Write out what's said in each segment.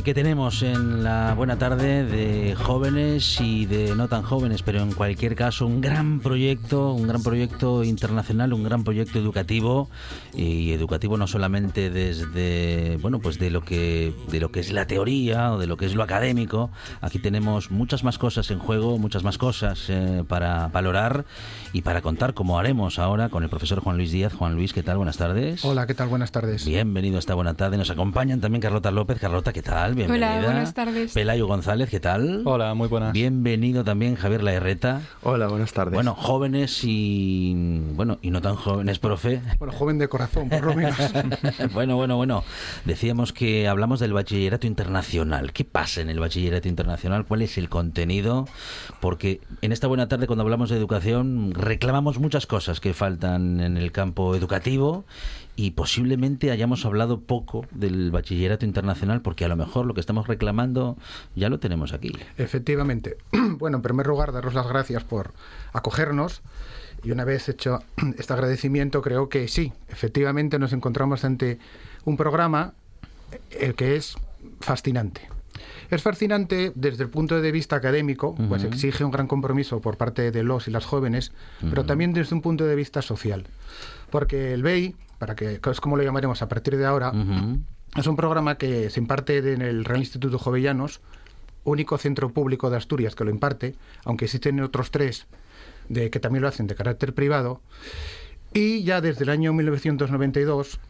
Que tenemos en la buena tarde de jóvenes y de no tan jóvenes, pero en cualquier caso un gran proyecto, un gran proyecto internacional, un gran proyecto educativo y educativo no solamente desde bueno pues de lo que de lo que es la teoría o de lo que es lo académico. Aquí tenemos muchas más cosas en juego, muchas más cosas eh, para valorar y para contar, como haremos ahora con el profesor Juan Luis Díaz. Juan Luis, ¿qué tal? Buenas tardes. Hola, ¿qué tal? Buenas tardes. Bienvenido a esta buena tarde. Nos acompañan también Carlota López. Carlota, ¿qué tal? Bienvenida. Hola, buenas tardes. Pelayo González, ¿qué tal? Hola, muy buenas. Bienvenido también Javier Laerreta. Hola, buenas tardes. Bueno, jóvenes y bueno, y no tan jóvenes, profe. Bueno, joven de corazón, por lo menos. bueno, bueno, bueno. Decíamos que hablamos del bachillerato internacional. ¿Qué pasa en el bachillerato internacional? ¿Cuál es el contenido? Porque en esta buena tarde, cuando hablamos de educación, reclamamos muchas cosas que faltan en el campo educativo y posiblemente hayamos hablado poco del bachillerato internacional porque a lo mejor lo que estamos reclamando ya lo tenemos aquí. Efectivamente. Bueno, en primer lugar, daros las gracias por acogernos. Y una vez hecho este agradecimiento, creo que sí, efectivamente nos encontramos ante un programa el que es fascinante. Es fascinante desde el punto de vista académico, pues Ujú. exige un gran compromiso por parte de los y las jóvenes, pero Ujú. también desde un punto de vista social. Porque el BEI, para que es como lo llamaremos a partir de ahora, es un programa que se imparte en el Real Instituto Jovellanos, único centro público de Asturias que lo imparte, aunque existen otros tres de, que también lo hacen de carácter privado. Y ya desde el año 1992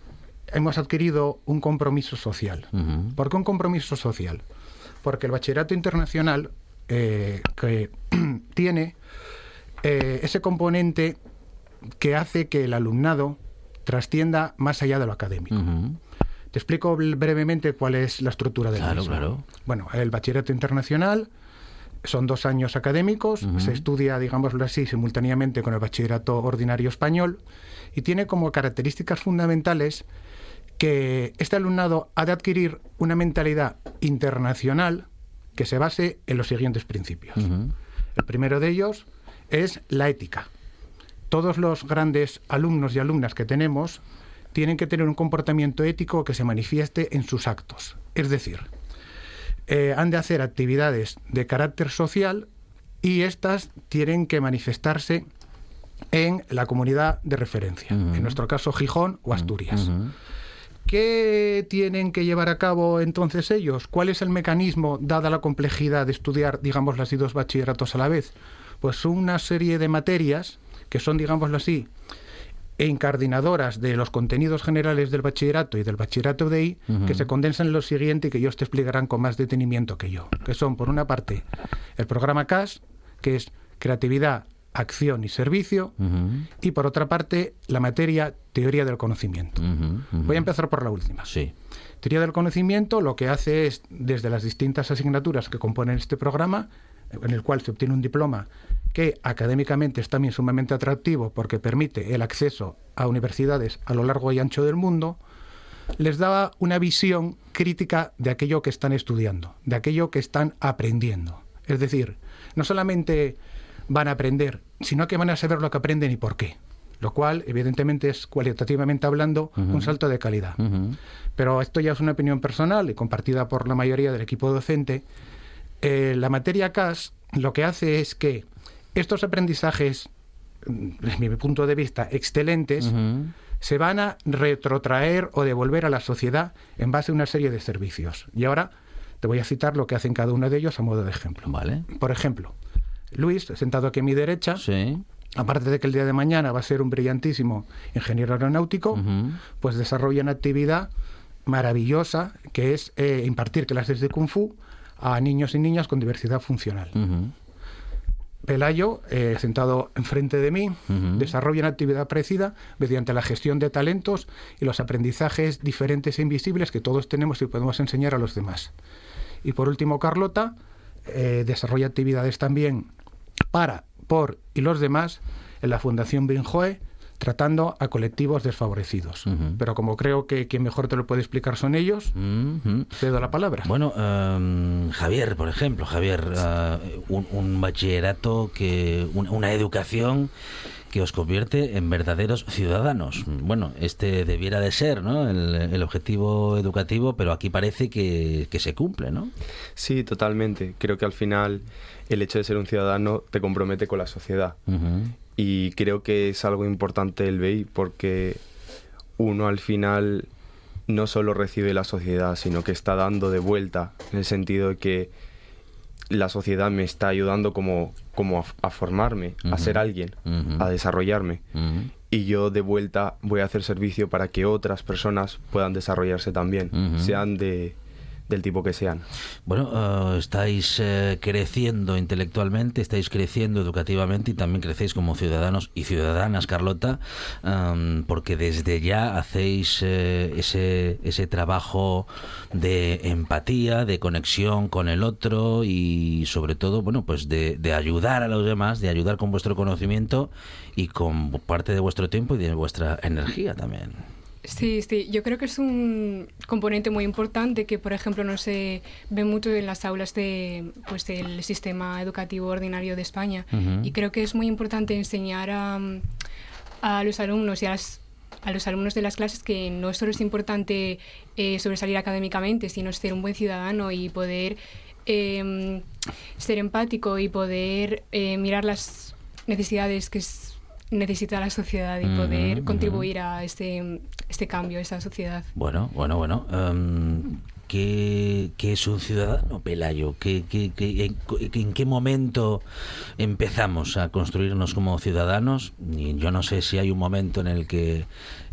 hemos adquirido un compromiso social. ¿Por qué un compromiso social? Porque el bachillerato internacional eh, que tiene eh, ese componente que hace que el alumnado trascienda más allá de lo académico. Te explico brevemente cuál es la estructura del Claro, mismo. claro. Bueno, el bachillerato internacional son dos años académicos, se estudia, digámoslo así, simultáneamente con el bachillerato ordinario español y tiene como características fundamentales que este alumnado ha de adquirir una mentalidad internacional que se base en los siguientes principios. El primero de ellos es la ética. Todos los grandes alumnos y alumnas que tenemos tienen que tener un comportamiento ético que se manifieste en sus actos. Es decir, eh, han de hacer actividades de carácter social y estas tienen que manifestarse en la comunidad de referencia, en nuestro caso Gijón o Asturias. ¿Qué tienen que llevar a cabo entonces ellos? ¿Cuál es el mecanismo, dada la complejidad de estudiar, digamos, las dos bachilleratos a la vez? Pues una serie de materias que son, digámoslo así, incardinadoras de los contenidos generales del bachillerato y del bachillerato de I, que se condensan en lo siguiente y que ellos te explicarán con más detenimiento que yo, que son, por una parte, el programa CAS, que es creatividad, acción y servicio, y por otra parte, la materia teoría del conocimiento. Voy a empezar por la última. Sí. Teoría del conocimiento lo que hace es, desde las distintas asignaturas que componen este programa, en el cual se obtiene un diploma que académicamente es también sumamente atractivo porque permite el acceso a universidades a lo largo y ancho del mundo, les daba una visión crítica de aquello que están estudiando, de aquello que están aprendiendo. Es decir, no solamente van a aprender, sino que van a saber lo que aprenden y por qué. Lo cual, evidentemente, es cualitativamente hablando un salto de calidad. Pero esto ya es una opinión personal y compartida por la mayoría del equipo docente. Eh, la materia CAS lo que hace es que estos aprendizajes, mm, desde mi punto de vista, excelentes, se van a retrotraer o devolver a la sociedad en base a una serie de servicios. Y ahora te voy a citar lo que hacen cada uno de ellos a modo de ejemplo. Vale. Por ejemplo, Luis, sentado aquí a mi derecha, Sí. aparte de que el día de mañana va a ser un brillantísimo ingeniero aeronáutico, pues desarrolla una actividad maravillosa que es eh, impartir clases de kung fu a niños y niñas con diversidad funcional. Pelayo, eh, sentado enfrente de mí, desarrolla una actividad parecida mediante la gestión de talentos y los aprendizajes diferentes e invisibles que todos tenemos y podemos enseñar a los demás. Y por último, Carlota eh, desarrolla actividades también para, por y los demás en la Fundación Brinjoe, tratando a colectivos desfavorecidos. Pero como creo que quien mejor te lo puede explicar son ellos, Ujú. cedo la palabra. Bueno, em, Javier, por ejemplo, Javier, eh, un, un bachillerato, que un- una educación que os convierte en verdaderos ciudadanos. Bueno, este debiera de ser ¿no? el, el objetivo educativo, pero aquí parece que, que se cumple, ¿no? Sí, totalmente. Creo que al final el hecho de ser un ciudadano te compromete con la sociedad. Y creo que es algo importante el BEI porque uno al final no solo recibe la sociedad, sino que está dando de vuelta, en el sentido de que la sociedad me está ayudando como, como a, a formarme, a ser alguien, a desarrollarme. Y yo de vuelta voy a hacer servicio para que otras personas puedan desarrollarse también, sean de, del tipo que sean. Bueno, eh, estáis eh, creciendo intelectualmente, estáis creciendo educativamente y también crecéis como ciudadanos y ciudadanas, Carlota, am, porque desde ya hacéis eh, ese, ese trabajo de empatía, de conexión con el otro y sobre todo, bueno, pues de, de ayudar a los demás, de ayudar con vuestro conocimiento y con parte de vuestro tiempo y de vuestra energía también. Sí, sí, yo creo que es un componente muy importante que, por ejemplo, no se ve mucho en las aulas de, pues, del sistema educativo ordinario de España. Y creo que es muy importante enseñar a, a los alumnos y a, las- a los alumnos de las clases que no solo es importante eh, sobresalir académicamente, sino ser un buen ciudadano y poder eh, ser empático y poder eh, mirar las necesidades que es- necesita la sociedad y poder contribuir a este, este cambio, a esta sociedad. Bueno, bueno, bueno. em, ¿qué, qué es un ciudadano, Pelayo? ¿Qué, qué- qué- en, qué momento empezamos a construirnos como ciudadanos? Y yo no sé si hay un momento en el que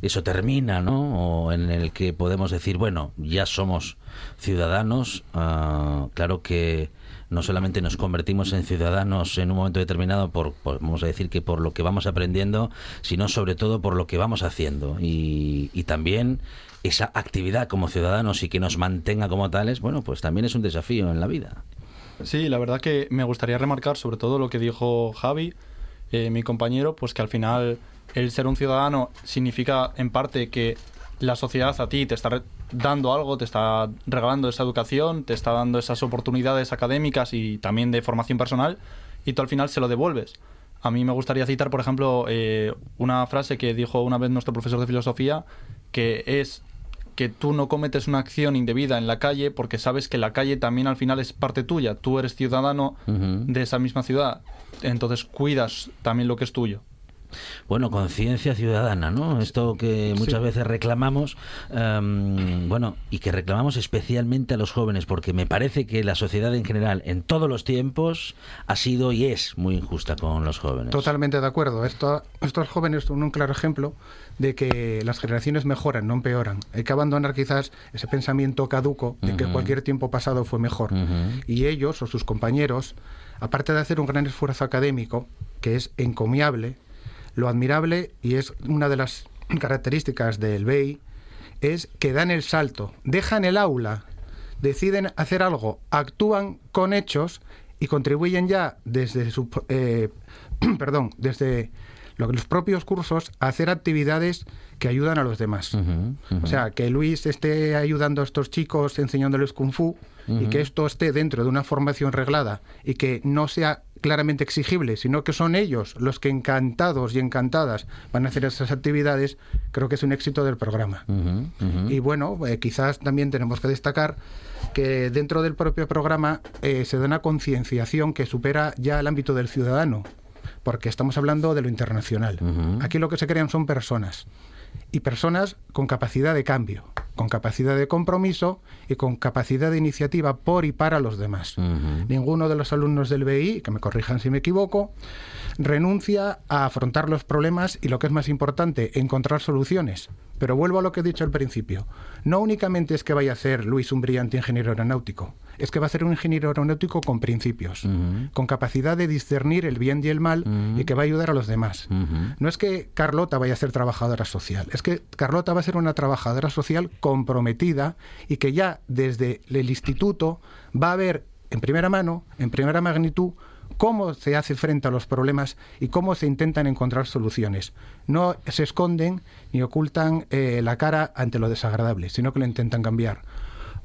eso termina, ¿no? O en el que podemos decir, bueno, ya somos ciudadanos. Ah, claro que no solamente nos convertimos en ciudadanos en un momento determinado por, por- vamos a decir que por lo que vamos aprendiendo, sino sobre todo por lo que vamos haciendo y, y también esa actividad como ciudadanos y que nos mantenga como tales, bueno, pues también es un desafío en la vida. Sí, la verdad que me gustaría remarcar sobre todo lo que dijo Javi, eh, mi compañero, pues que al final el ser un ciudadano significa en parte que la sociedad a ti te está dando algo, te está regalando esa educación, te está dando esas oportunidades académicas y también de formación personal y tú al final se lo devuelves. A mí me gustaría citar, por ejemplo, eh, una frase que dijo una vez nuestro profesor de filosofía, que es que tú no cometes una acción indebida en la calle porque sabes que la calle también al final es parte tuya. Tú eres ciudadano de esa misma ciudad. Entonces cuidas también lo que es tuyo. Bueno, conciencia ciudadana, ¿no? Esto que muchas veces reclamamos, em, bueno, y que reclamamos especialmente a los jóvenes, porque me parece que la sociedad en general, en todos los tiempos, ha sido y es muy injusta con los jóvenes. Totalmente de acuerdo. Esto, estos jóvenes son un claro ejemplo de que las generaciones mejoran, no empeoran. Hay que abandonar quizás ese pensamiento caduco de que cualquier tiempo pasado fue mejor. Y ellos o sus compañeros, aparte de hacer un gran esfuerzo académico, que es encomiable, lo admirable y es una de las características del BEI, es que dan el salto, dejan el aula, deciden hacer algo, actúan con hechos y contribuyen ya desde su, eh, perdón, desde lo- los propios cursos a hacer actividades que ayudan a los demás. O sea, que Luis esté ayudando a estos chicos enseñándoles kung fu y que esto esté dentro de una formación reglada y que no sea claramente exigible, sino que son ellos los que encantados y encantadas van a hacer esas actividades, creo que es un éxito del programa. Y bueno, eh, quizás también tenemos que destacar que dentro del propio programa eh, se da una concienciación que supera ya el ámbito del ciudadano, porque estamos hablando de lo internacional. Aquí lo que se crean son personas y personas con capacidad de cambio, con capacidad de compromiso y con capacidad de iniciativa por y para los demás. Ninguno de los alumnos del BI, que me corrijan si me equivoco, renuncia a afrontar los problemas y lo que es más importante, encontrar soluciones. Pero vuelvo a lo que he dicho al principio. No únicamente es que vaya a ser Luis un brillante ingeniero aeronáutico, es que va a ser un ingeniero aeronáutico con principios, con capacidad de discernir el bien y el mal y que va a ayudar a los demás. No es que Carlota vaya a ser trabajadora social, es que Carlota va a ser una trabajadora social comprometida y que ya desde el instituto va a ver en primera mano, en primera magnitud, cómo se hace frente a los problemas y cómo se intentan encontrar soluciones. No se esconden ni ocultan eh, la cara ante lo desagradable, sino que lo intentan cambiar.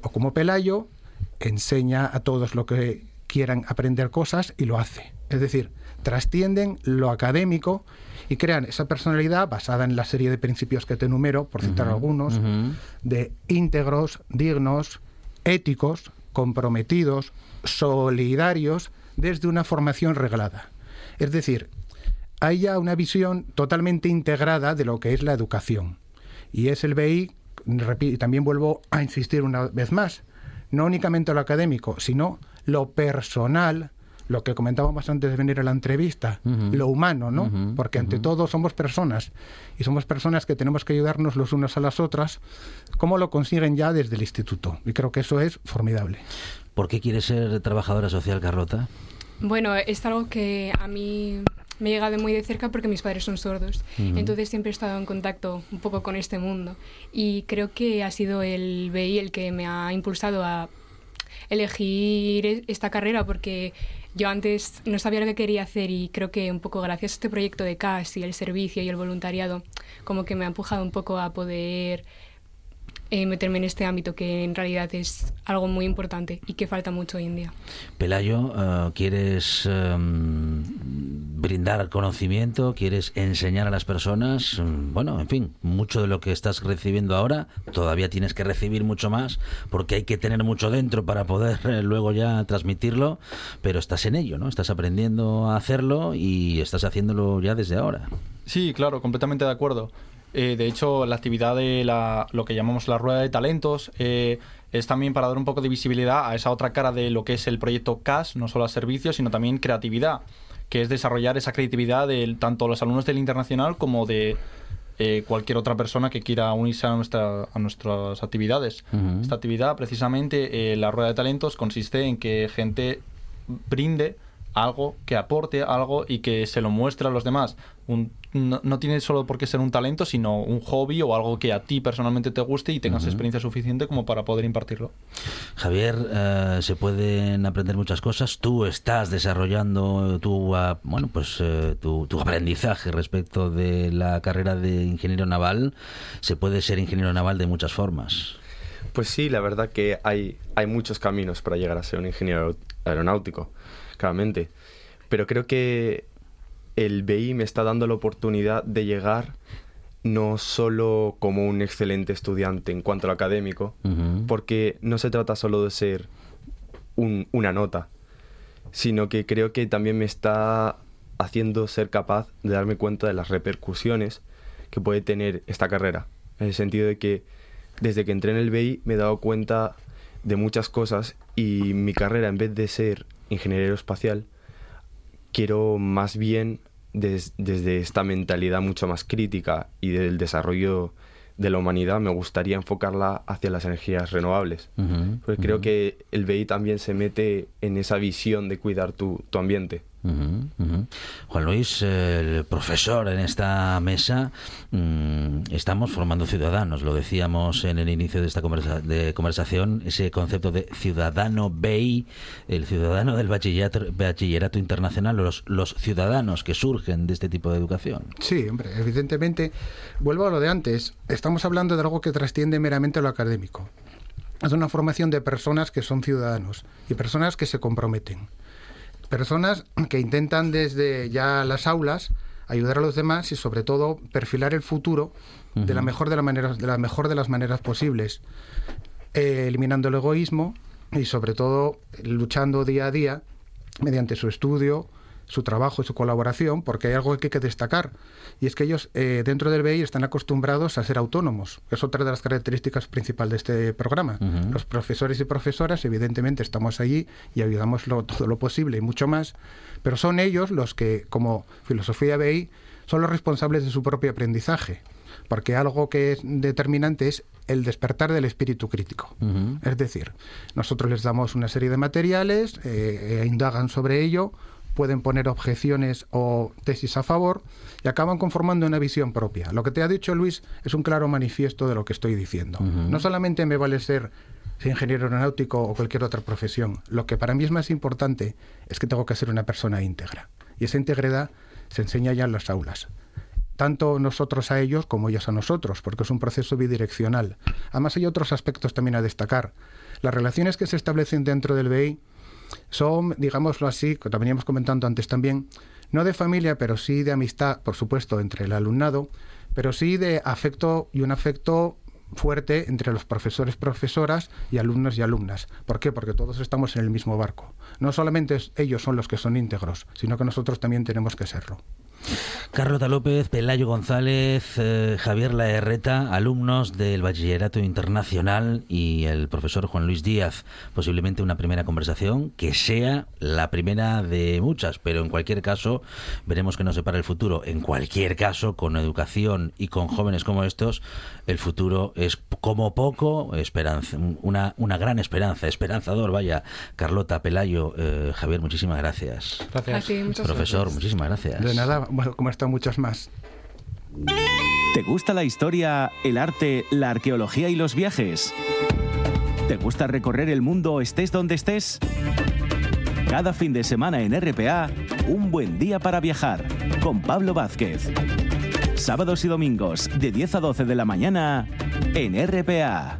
O como Pelayo, enseña a todos lo que quieran aprender cosas y lo hace. Es decir, trascienden lo académico y crean esa personalidad basada en la serie de principios que te enumero, por citar algunos, de íntegros, dignos, éticos, comprometidos, solidarios, desde una formación reglada. Es decir, hay ya una visión totalmente integrada de lo que es la educación. Y es el BI, y también vuelvo a insistir una vez más, no únicamente lo académico, sino lo personal, lo que comentábamos antes de venir a la entrevista, lo humano, ¿no? Porque ante todo somos personas y somos personas que tenemos que ayudarnos los unos a las otras, como lo consiguen ya desde el instituto. Y creo que eso es formidable. ¿Por qué quieres ser trabajadora social, Carlota? Bueno, es algo que a mí me ha llegado muy de cerca porque mis padres son sordos. Entonces siempre he estado en contacto un poco con este mundo. Y creo que ha sido el BI el que me ha impulsado a elegir e-, esta carrera porque yo antes no sabía lo que quería hacer y creo que un poco gracias a este proyecto de CAS y el servicio y el voluntariado como que me ha empujado un poco a poder eh, meterme en este ámbito que en realidad es algo muy importante y que falta mucho hoy en día. Pelayo, eh, ¿quieres em, brindar conocimiento? ¿Quieres enseñar a las personas? Mm, bueno, en fin, mucho de lo que estás recibiendo ahora, todavía tienes que recibir mucho más porque hay que tener mucho dentro para poder eh, luego ya transmitirlo, pero estás en ello, ¿no? Estás aprendiendo a hacerlo y estás haciéndolo ya desde ahora. Sí, claro, completamente de acuerdo. Eh, de hecho, la actividad de la, lo que llamamos la rueda de talentos eh, es también para dar un poco de visibilidad a esa otra cara de lo que es el proyecto CAS, no solo a servicios, sino también creatividad, que es desarrollar esa creatividad de tanto los alumnos del internacional como de eh, cualquier otra persona que quiera unirse a, nuestra, a nuestras actividades. Esta actividad, precisamente, la rueda de talentos, consiste en que gente brinde algo, que aporte algo y que se lo muestre a los demás. no, tiene solo por qué ser un talento, sino un hobby o algo que a ti personalmente te guste y tengas experiencia suficiente como para poder impartirlo. Javier, eh, se pueden aprender muchas cosas. Tú estás desarrollando tu, ah, bueno, pues, eh, tu, tu, aprendizaje respecto de la carrera de ingeniero naval. Se puede ser ingeniero naval de muchas formas. Pues sí, la verdad que hay, hay muchos caminos para llegar a ser un ingeniero aeronáutico claramente. Pero creo que el BI me está dando la oportunidad de llegar no solo como un excelente estudiante en cuanto a lo académico, porque no se trata solo de ser una nota, sino que creo que también me está haciendo ser capaz de darme cuenta de las repercusiones que puede tener esta carrera. En el sentido de que desde que entré en el BI me he dado cuenta de muchas cosas y mi carrera en vez de ser ingeniero espacial, quiero más bien desde esta mentalidad mucho más crítica y del desarrollo de la humanidad, me gustaría enfocarla hacia las energías renovables. Porque creo que el BI también se mete en esa visión de cuidar tu, tu ambiente. Juan Luis, el profesor en esta mesa, mm, estamos formando ciudadanos, lo decíamos en el inicio de esta de conversación, ese concepto de ciudadano BI, el ciudadano del bachillerato, bachillerato internacional, los, los ciudadanos que surgen de este tipo de educación. Sí, hombre, evidentemente, vuelvo a lo de antes, estamos hablando de algo que trasciende meramente lo académico. Es una formación de personas que son ciudadanos y personas que se comprometen personas que intentan desde ya las aulas ayudar a los demás y sobre todo perfilar el futuro de la mejor de, la manera, de la mejor de las maneras posibles, eh, eliminando el egoísmo y sobre todo luchando día a día mediante su estudio, su trabajo y su colaboración, porque hay algo que hay que destacar, y es que ellos eh, dentro del BI están acostumbrados a ser autónomos. Es otra de las características principales de este programa. Los profesores y profesoras, evidentemente, estamos allí y ayudamos todo lo posible y mucho más, pero son ellos los que, como filosofía BI, son los responsables de su propio aprendizaje porque algo que es determinante es el despertar del espíritu crítico. Es decir, nosotros les damos una serie de materiales, eh, e indagan sobre ello, pueden poner objeciones o tesis a favor y acaban conformando una visión propia. Lo que te ha dicho Luis es un claro manifiesto de lo que estoy diciendo. No solamente me vale ser ingeniero aeronáutico o cualquier otra profesión. Lo que para mí es más importante es que tengo que ser una persona íntegra. Y esa integridad se enseña ya en las aulas. Tanto nosotros a ellos como ellos a nosotros, porque es un proceso bidireccional. Además hay otros aspectos también a destacar. Las relaciones que se establecen dentro del BI son, digámoslo así, que veníamos comentando antes también, no de familia, pero sí de amistad, por supuesto, entre el alumnado, pero sí de afecto y un afecto fuerte entre los profesores, profesoras y alumnos y alumnas. ¿Por qué? Porque todos estamos en el mismo barco. No solamente ellos son los que son íntegros, sino que nosotros también tenemos que serlo. Carlota López, Pelayo González, eh, Javier Laerreta, alumnos del Bachillerato Internacional y el profesor Juan Luis Díaz. Posiblemente una primera conversación que sea la primera de muchas, pero en cualquier caso veremos que nos separa el futuro. En cualquier caso, con educación y con jóvenes como estos, el futuro es como poco esperanza, una, una gran esperanza, esperanzador. Vaya, Carlota, Pelayo, eh, Javier, muchísimas gracias. Gracias. Profesor, muchísimas gracias. De nada, como están muchas más. ¿Te gusta la historia, el arte, la arqueología y los viajes? ¿Te gusta recorrer el mundo estés donde estés? Cada fin de semana en RPA, un buen día para viajar con Pablo Vázquez. Sábados y domingos de 10 a 12 de la mañana en RPA.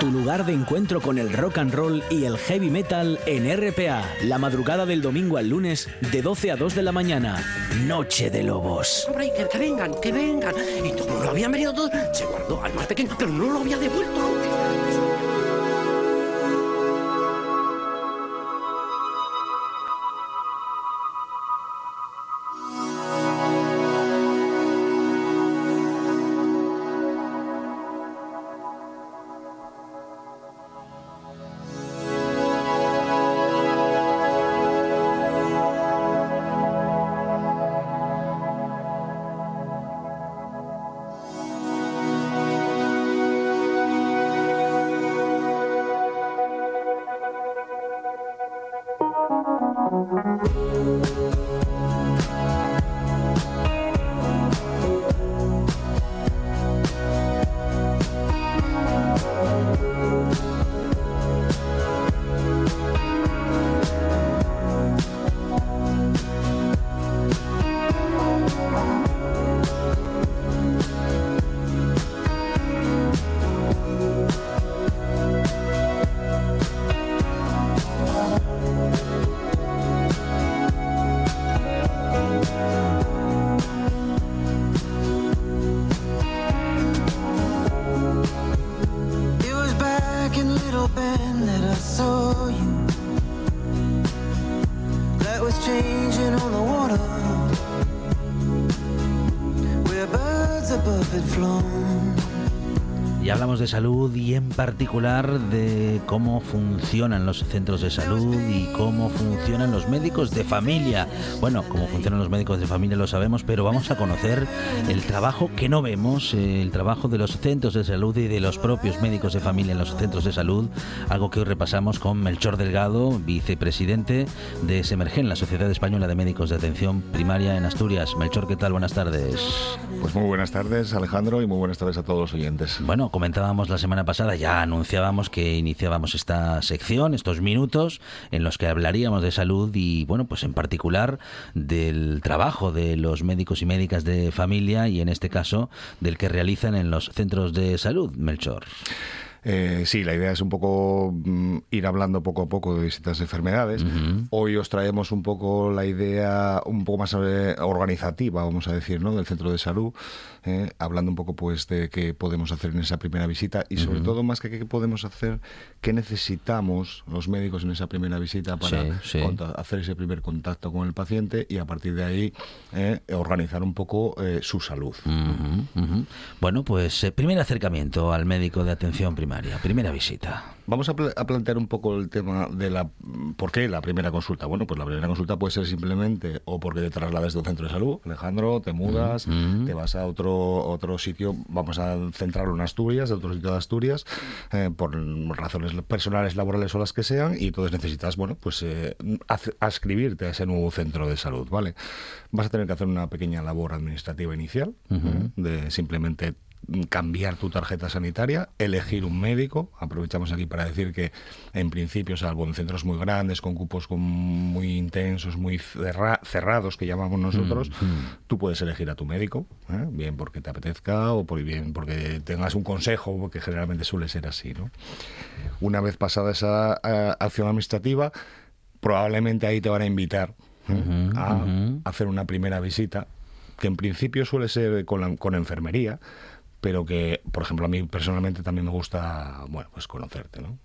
Tu lugar de encuentro con el rock and roll y el heavy metal en RPA. La madrugada del domingo al lunes de 12 a 2 de la mañana. Noche de Lobos. Que, vengan, que vengan. Y como lo habían venido todos, se guardó al más pequeño, pero no lo había devuelto. De salud y en particular de cómo funcionan los centros de salud y cómo funcionan los médicos de familia. Bueno, cómo funcionan los médicos de familia lo sabemos, pero vamos a conocer el trabajo que no vemos, eh, el trabajo de los centros de salud y de los propios médicos de familia en los centros de salud, algo que hoy repasamos con Melchor Delgado, vicepresidente de Semergen, la Sociedad Española de Médicos de Atención Primaria en Asturias. Melchor, ¿qué tal? Buenas tardes. Pues muy buenas tardes, Alejandro, y muy buenas tardes a todos los oyentes. Bueno, la semana pasada, ya anunciábamos que iniciábamos esta sección, estos minutos en los que hablaríamos de salud y, bueno, pues en particular del trabajo de los médicos y médicas de familia y en este caso del que realizan en los centros de salud, Melchor. Eh, sí, la idea es un poco mm, ir hablando poco a poco de distintas enfermedades. Hoy os traemos un poco la idea un poco más eh, organizativa, vamos a decir, ¿no? del centro de salud, eh, hablando un poco pues de qué podemos hacer en esa primera visita y sobre todo más que qué podemos hacer, qué necesitamos los médicos en esa primera visita para Sí, sí. conta- hacer ese primer contacto con el paciente y a partir de ahí eh, organizar un poco su salud. Bueno, pues primer acercamiento al médico de atención primaria, primera visita. Vamos a, pla- a plantear un poco el tema de la... ¿Por qué la primera consulta? Bueno, pues la primera consulta puede ser simplemente o porque te trasladas de un centro de salud, Alejandro, te mudas, te vas a otro, otro sitio, vamos a centrarlo en Asturias, de otro sitio de Asturias, eh, por razones personales, laborales o las que sean, y entonces necesitas, bueno, pues eh, a ese nuevo centro de salud, ¿vale? Vas a tener que hacer una pequeña labor administrativa inicial, ¿eh? de simplemente cambiar tu tarjeta sanitaria, elegir un médico. Aprovechamos aquí para decir que, en principio, salvo en centros muy grandes, con cupos con- muy intensos, muy cerra- cerrados, que llamamos nosotros, tú puedes elegir a tu médico, ¿eh? bien porque te apetezca o por bien porque tengas un consejo, porque generalmente suele ser así. ¿no? Una vez pasada esa eh, acción administrativa, probablemente ahí te van a invitar ¿eh? a hacer una primera visita, que en principio suele ser con, la- con enfermería, pero que, por ejemplo, a mí personalmente también me gusta, bueno, pues conocerte, ¿no?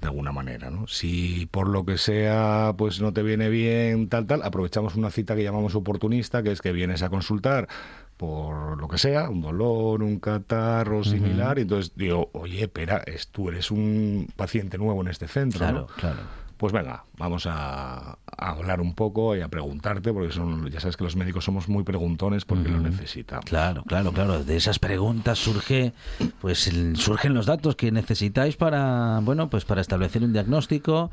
De alguna manera, ¿no? Si por lo que sea, pues no te viene bien, tal, tal, aprovechamos una cita que llamamos oportunista, que es que vienes a consultar por lo que sea, un dolor, un catarro similar, y entonces digo, oye, espera, es, tú eres un paciente nuevo en este centro, Claro, ¿no? claro. Pues venga, vamos a, a hablar un poco y a preguntarte, porque son, ya sabes que los médicos somos muy preguntones porque lo necesitamos. Claro, claro, claro. De esas preguntas surge, pues el- surgen los datos que necesitáis para, bueno, pues para establecer un diagnóstico,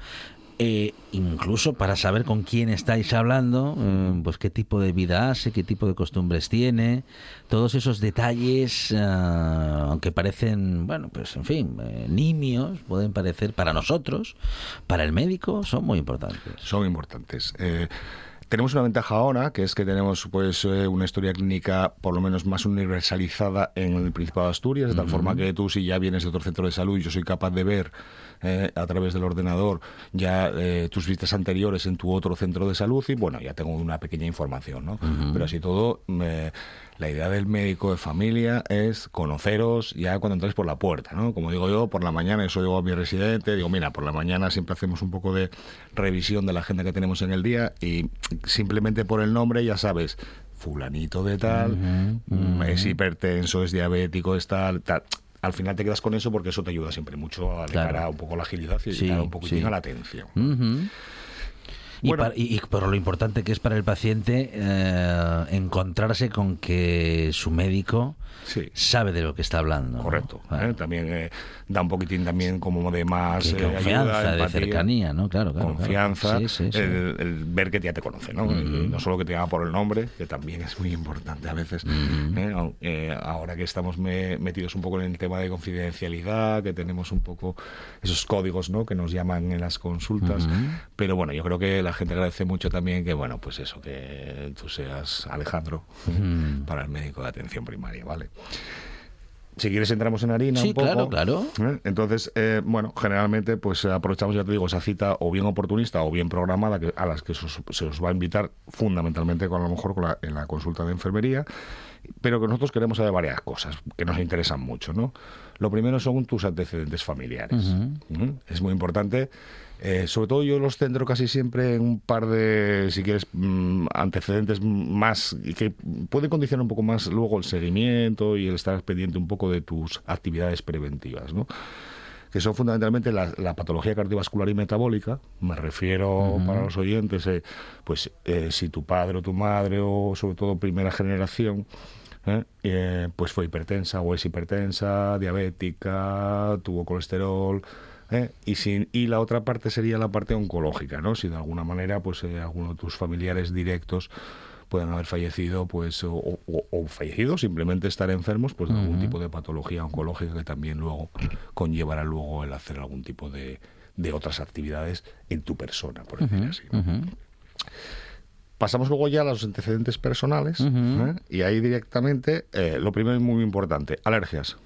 eh, incluso para saber con quién estáis hablando, eh, pues qué tipo de vida hace, qué tipo de costumbres tiene, todos esos detalles, ah, aunque parecen, bueno, pues en fin, eh, nimios, pueden parecer para nosotros, para el médico, son muy importantes. Son importantes. Eh, tenemos una ventaja ahora, que es que tenemos pues eh, una historia clínica por lo menos más universalizada en el Principado de Asturias, de tal forma que tú si ya vienes de otro centro de salud, yo soy capaz de ver eh, a través del ordenador ya eh, tus visitas anteriores en tu otro centro de salud y bueno, ya tengo una pequeña información, ¿no? Pero así todo, la idea del médico de familia es conoceros ya cuando entráis por la puerta, ¿no? Como digo yo, por la mañana, eso digo a mi residente, digo, mira, por la mañana siempre hacemos un poco de revisión de la agenda que tenemos en el día y simplemente por el nombre ya sabes, fulanito de tal, es hipertenso, es diabético, es tal, tal. Al final te quedas con eso porque eso te ayuda siempre mucho a Claro. cara un poco la agilidad y Sí, un poquitín sí. a la atención. Bueno. y- y por lo importante que es para el paciente eh, encontrarse con que su médico Sí. sabe de lo que está hablando. ¿no? Correcto. Claro. ¿eh? También eh, da un poquitín también como de más eh, confianza, ayuda, de cercanía, ¿no? Claro, claro. Confianza, Sí, sí, sí. El, el ver que ya te conoce, ¿no? No solo que te llama por el nombre, que también es muy importante a veces. ahora que estamos me- metidos un poco en el tema de confidencialidad, que tenemos un poco esos códigos, ¿no? Que nos llaman en las consultas. Pero bueno, yo creo que la gente agradece mucho también que, bueno, pues eso, que tú seas Alejandro para el médico de atención primaria, ¿vale? Si quieres entramos en harina Sí, un poco. claro, claro. ¿eh? Entonces, eh, bueno, generalmente pues aprovechamos, ya te digo, esa cita o bien oportunista o bien programada que, a las que se os, se os va a invitar fundamentalmente con a lo mejor con la- en la consulta de enfermería, pero que nosotros queremos saber varias cosas que nos interesan mucho, ¿no? Lo primero son tus antecedentes familiares. ¿Mm? Es muy importante. Eh, sobre todo yo los centro casi siempre en un par de, si quieres, mm, antecedentes más que pueden condicionar un poco más luego el seguimiento y el estar pendiente un poco de tus actividades preventivas, ¿no? que son fundamentalmente la, la patología cardiovascular y metabólica. Me refiero para los oyentes, eh, pues eh, si tu padre o tu madre o sobre todo primera generación, pues fue hipertensa o es hipertensa, diabética, tuvo colesterol. ¿Eh? Y, la otra parte sería la parte oncológica, ¿no? Si de alguna manera, pues eh, alguno de tus familiares directos pueden haber fallecido, pues, o, o- o fallecido, simplemente estar enfermos, pues de algún tipo de patología oncológica que también luego conllevará luego el hacer algún tipo de, de otras actividades en tu persona, por decir así. ¿no? Pasamos luego ya a los antecedentes personales ¿eh? y ahí directamente, lo primero y muy importante, alergias.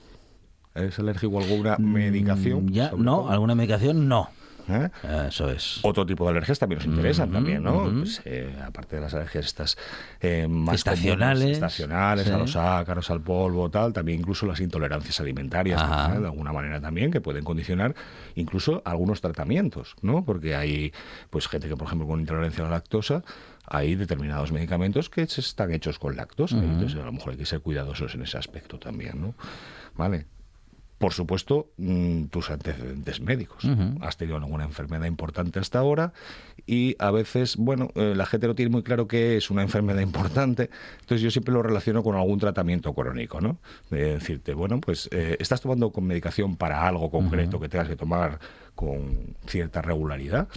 ¿Eres alérgico a alguna medicación? Mm, Ya, Sobre no, todo. alguna medicación no. ¿Eh? Eso es. Otro tipo de alergias también nos interesan también, ¿no? Pues, eh, aparte de las alergias estas eh, más Estacionales, comunes, estacionales, sí. a los ácaros, al polvo, tal, también incluso las intolerancias alimentarias, de alguna manera también, que pueden condicionar incluso algunos tratamientos, ¿no? Porque hay pues gente que, por ejemplo, con intolerancia a la lactosa, hay determinados medicamentos que están hechos con lactosa, entonces a lo mejor hay que ser cuidadosos en ese aspecto también, ¿no? Vale. Por supuesto, mm, tus antecedentes médicos. Has tenido alguna enfermedad importante hasta ahora y a veces, bueno, eh, la gente no tiene muy claro qué es una enfermedad importante, entonces yo siempre lo relaciono con algún tratamiento crónico, ¿no? De decirte, bueno, pues eh, estás tomando con medicación para algo concreto que tengas que tomar con cierta regularidad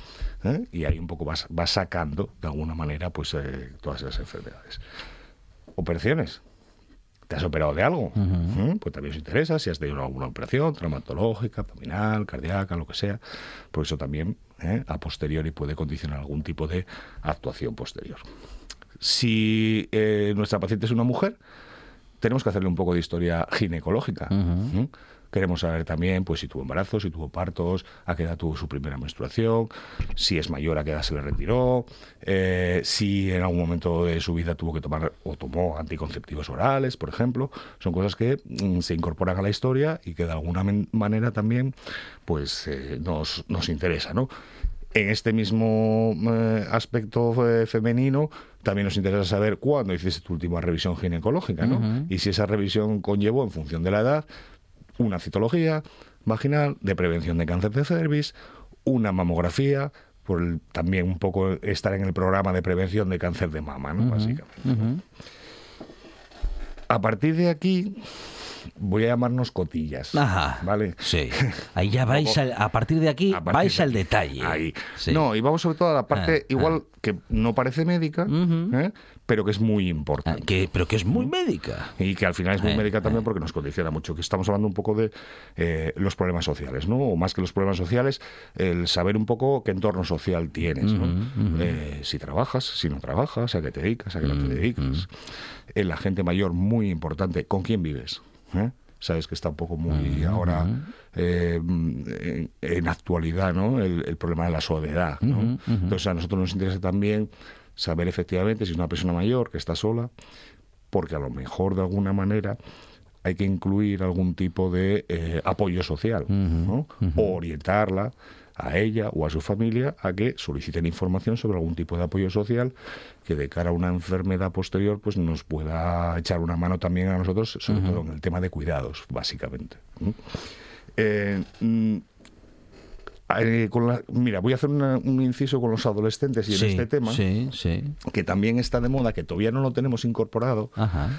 ¿eh? y ahí un poco vas, vas sacando de alguna manera pues eh, todas esas enfermedades. Operaciones. ¿Te has operado de algo? ¿Mm? Pues también os interesa si has tenido alguna operación traumatológica, abdominal, cardíaca, lo que sea. Por eso también ¿eh? a posteriori puede condicionar algún tipo de actuación posterior. Si eh, nuestra paciente es una mujer, tenemos que hacerle un poco de historia ginecológica. ¿Mm? Queremos saber también pues, si tuvo embarazo, si tuvo partos, a qué edad tuvo su primera menstruación, si es mayor, a qué edad se le retiró, eh, si en algún momento de su vida tuvo que tomar o tomó anticonceptivos orales, por ejemplo. Son cosas que mm, se incorporan a la historia y que de alguna manera también pues, eh, nos, nos interesa. ¿no? En este mismo eh, aspecto eh, femenino, también nos interesa saber cuándo hiciste tu última revisión ginecológica, ¿no? Y si esa revisión conllevó, en función de la edad, una citología vaginal de prevención de cáncer de cervix, una mamografía, por el- también un poco estar en el programa de prevención de cáncer de mama, ¿no? Básicamente. A partir de aquí, voy a llamarnos cotillas. Ajá. ¿Vale? Sí. Ahí ya vais al- a partir de aquí partir vais de al detalle. Ahí. Sí. No, y vamos sobre todo a la parte Ah, igual que no parece médica. ¿eh? Pero que es muy Ah, importante. que, pero que es muy médica. Y que al final es muy Eh, médica también eh. porque nos condiciona mucho. Que estamos hablando un poco de eh, los problemas sociales, ¿no? O más que los problemas sociales, el saber un poco qué entorno social tienes, ¿no? Si trabajas, si no trabajas, a qué te dedicas, a qué no te dedicas. La gente mayor, muy importante, ¿con quién vives? Sabes que está un poco muy ahora eh, en, en actualidad, ¿no? El, el problema de la soledad, ¿no? Entonces a nosotros nos interesa también saber efectivamente si es una persona mayor que está sola, porque a lo mejor de alguna manera hay que incluir algún tipo de eh, apoyo social, ¿no? o orientarla a ella o a su familia a que soliciten información sobre algún tipo de apoyo social que de cara a una enfermedad posterior pues nos pueda echar una mano también a nosotros, sobre todo en el tema de cuidados, básicamente. Eh, mm, eh, con la- mira, voy a hacer una- un inciso con los adolescentes y en este tema, Sí, sí. que también está de moda, que todavía no lo tenemos incorporado, Ajá.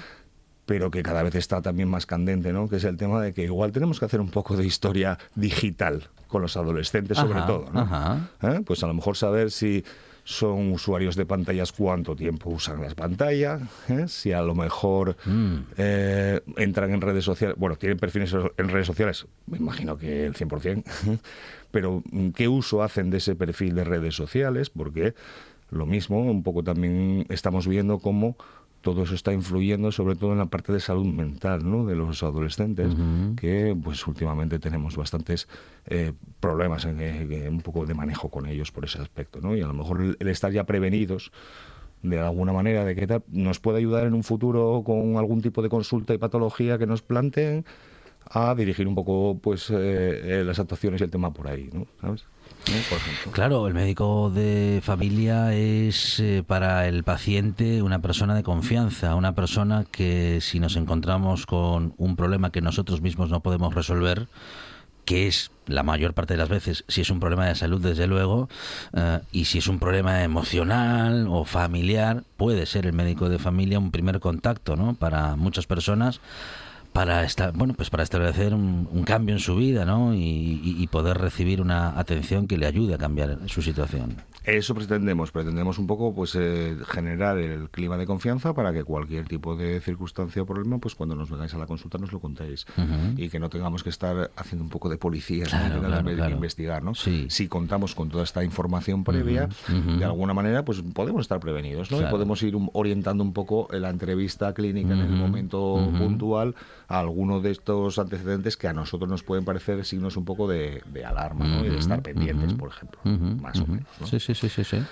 pero que cada vez está también más candente, ¿no? Que es el tema de que igual tenemos que hacer un poco de historia digital con los adolescentes, sobre Ajá, todo, ¿no? ajá. ¿Eh? Pues a lo mejor saber si son usuarios de pantallas, cuánto tiempo usan las pantallas, ¿eh? si a lo mejor Mm. eh, entran en redes sociales, bueno, tienen perfiles en redes sociales, me imagino que el 100%, pero mm, ¿qué uso hacen de ese perfil de redes sociales? Porque lo mismo, un poco también estamos viendo cómo todo eso está influyendo sobre todo en la parte de salud mental ¿no? de los adolescentes, que pues últimamente tenemos bastantes eh, problemas en, en- en un poco de manejo con ellos por ese aspecto, ¿no? Y a lo mejor el, estar ya prevenidos de alguna manera de que tal, nos puede ayudar en un futuro con algún tipo de consulta y patología que nos planteen a dirigir un poco pues eh, eh, las actuaciones y el tema por ahí, ¿no? ¿Sabes? Claro, el médico de familia es eh, para el paciente una persona de confianza, una persona que si nos encontramos con un problema que nosotros mismos no podemos resolver, que es la mayor parte de las veces, si es un problema de salud, desde luego, eh, y si es un problema emocional o familiar, puede ser el médico de familia un primer contacto, ¿no? Para muchas personas para esta, bueno pues para establecer un, un cambio en su vida ¿no? Y, poder recibir una atención que le ayude a cambiar su situación Eso pretendemos, pretendemos un poco pues eh, generar el clima de confianza para que cualquier tipo de circunstancia o problema, pues cuando nos vengáis a la consulta nos lo contéis y que no tengamos que estar haciendo un poco de policía Claro, ¿no? claro, claro. investigar, ¿no? Sí. Si contamos con toda esta información previa, de alguna manera, pues podemos estar prevenidos, ¿no? Y podemos ir orientando un poco la entrevista clínica en el momento ujú. Puntual alguno de estos antecedentes que a nosotros nos pueden parecer signos un poco de, de alarma ¿no? y de estar pendientes, por ejemplo, más o menos. ¿no? Sí, sí, sí, sí, sí.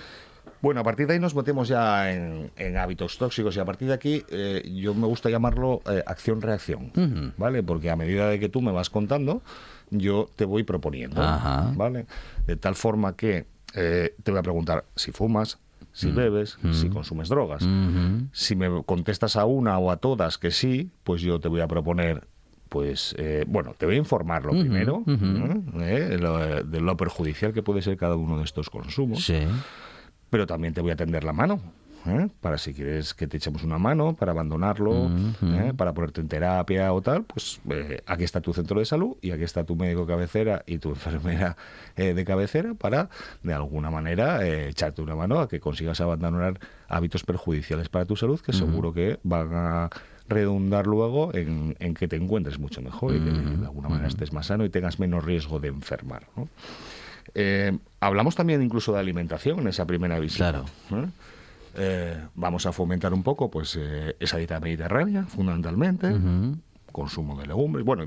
Bueno, a partir de ahí nos metemos ya en, en hábitos tóxicos y a partir de aquí eh, yo me gusta llamarlo eh, acción-reacción. ¿vale? Porque a medida de que tú me vas contando, yo te voy proponiendo, Ajá. ¿vale? De tal forma que eh, te voy a preguntar si fumas, si Mm. bebes, si consumes drogas. Ujú. Si me contestas a una o a todas que sí, pues yo te voy a proponer pues eh, bueno, te voy a informar lo Ujú, primero ujú. ¿eh? Lo- de lo perjudicial que puede ser cada uno de estos consumos Sí. pero también te voy a tender la mano. ¿Eh? Para si quieres que te echemos una mano, para abandonarlo. ¿eh? para ponerte en terapia o tal, pues eh, aquí está tu centro de salud y aquí está tu médico de cabecera y tu enfermera eh, de cabecera para, de alguna manera, echarte una mano a que consigas abandonar hábitos perjudiciales para tu salud que seguro que van a redundar luego en, en que te encuentres mucho mejor y que de alguna manera estés más sano y tengas menos riesgo de enfermar. ¿no? Eh, hablamos también incluso de alimentación en esa primera visita. Claro. ¿eh? Eh, vamos a fomentar un poco pues eh, esa dieta mediterránea, fundamentalmente, consumo de legumbres. Bueno,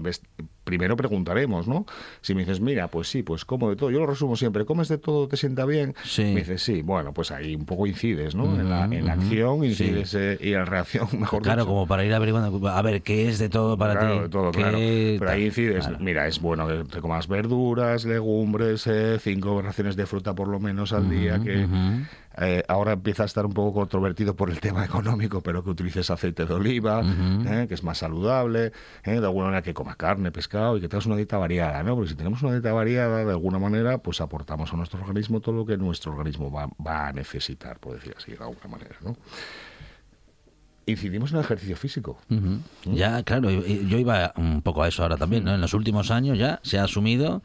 primero preguntaremos, ¿no? Si me dices, mira, pues sí, pues como de todo. Yo lo resumo siempre, ¿comes de todo? ¿Te sienta bien? Sí. Me dices, sí, bueno, pues ahí un poco incides, ¿no? en, la, en la Ujú, acción sí. incides eh, y en la reacción, mejor Claro, dicho. como para ir averiguando, a ver, ¿qué es de todo para Claro, ti? de todo, ¿Qué claro. Pero ahí incides. Claro. Mira, es bueno que te comas verduras, legumbres, eh, cinco raciones de fruta por lo menos al día, que eh, ahora empieza a estar un poco controvertido por el tema económico, pero que utilices aceite de oliva, eh, que es más saludable, eh, de alguna manera que comas carne, pescado y que tengas una dieta variada, ¿no? Porque si tenemos una dieta variada, de alguna manera, pues aportamos a nuestro organismo todo lo que nuestro organismo va, va a necesitar, por decir así, de alguna manera, ¿no? Incidimos en el ejercicio físico. Ujú. Ya, claro, yo iba un poco a eso ahora también, ¿no? En los últimos años ya se ha asumido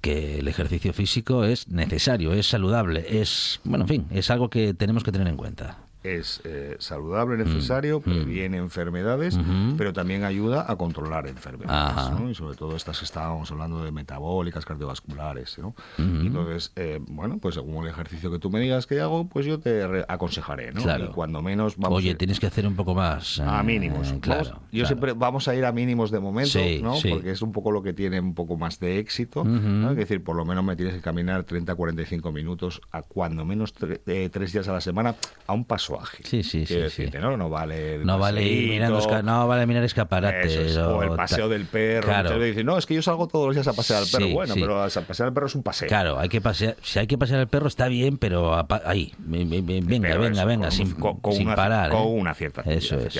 que el ejercicio físico es necesario, es saludable, es, bueno, en fin, es algo que tenemos que tener en cuenta. Es eh, saludable, necesario, previene enfermedades, Ujú. pero también ayuda a controlar enfermedades. ¿no? Y sobre todo estas que estábamos hablando de metabólicas, cardiovasculares, ¿no? Y Entonces, eh, bueno, pues según el ejercicio que tú me digas que hago, pues yo te aconsejaré, ¿no? Claro. Y cuando menos vamos Oye, a tienes que hacer un poco más. a eh, mínimos. claro, Vamos- yo claro. siempre vamos a ir a mínimos de momento, Sí, ¿no? sí. Porque es un poco lo que tiene un poco más de éxito. ¿no? Es decir, por lo menos me tienes que caminar 30, 45 minutos a cuando menos tre- eh, tres días a la semana a un paso ágil. Sí, sí, sí, decirte, sí. ¿no? No vale el No vale ir mirando, no vale mirar escaparates. es, o el paseo del perro. Claro. Dicen, no, es que yo salgo todos los días a pasear al perro. Sí, bueno, sí. pero a pasear al perro es un paseo. Claro, hay que pasear, si hay que pasear al perro está bien, pero apa- ahí, ve- ve- ve- venga, Pero venga, eso, venga, con- sin, con, con sin una, parar. con ¿eh? una cierta Eso es.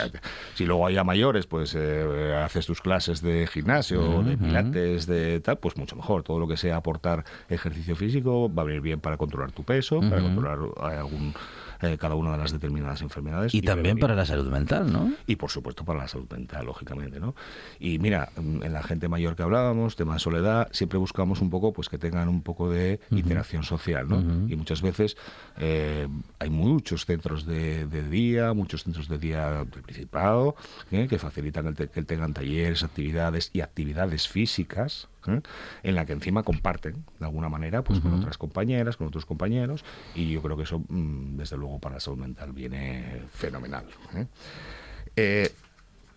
Si luego hay a mayores, pues eh, haces tus clases de gimnasio, de pilates, de tal, pues mucho mejor. Todo lo que sea aportar ejercicio físico va a venir bien para controlar tu peso, para controlar eh, algún, eh, cada una de las determinadas enfermedades. Y también para la salud mental, ¿no? Y por supuesto para la salud mental, lógicamente, ¿no? Y mira, mm, en la gente mayor que hablábamos, tema de soledad, siempre buscamos un poco pues que tengan un poco de interacción social, ¿no? Y muchas veces eh, hay muchos centros de, de día, muchos centros de día del Principado, ¿eh? que facilitan el que tengan talleres, actividades y actividades físicas, ¿eh? en la que encima comparten de alguna manera pues con otras compañeras, con otros compañeros, y yo creo que eso, mm, desde luego, para la salud mental viene fenomenal. ¿eh? Eh,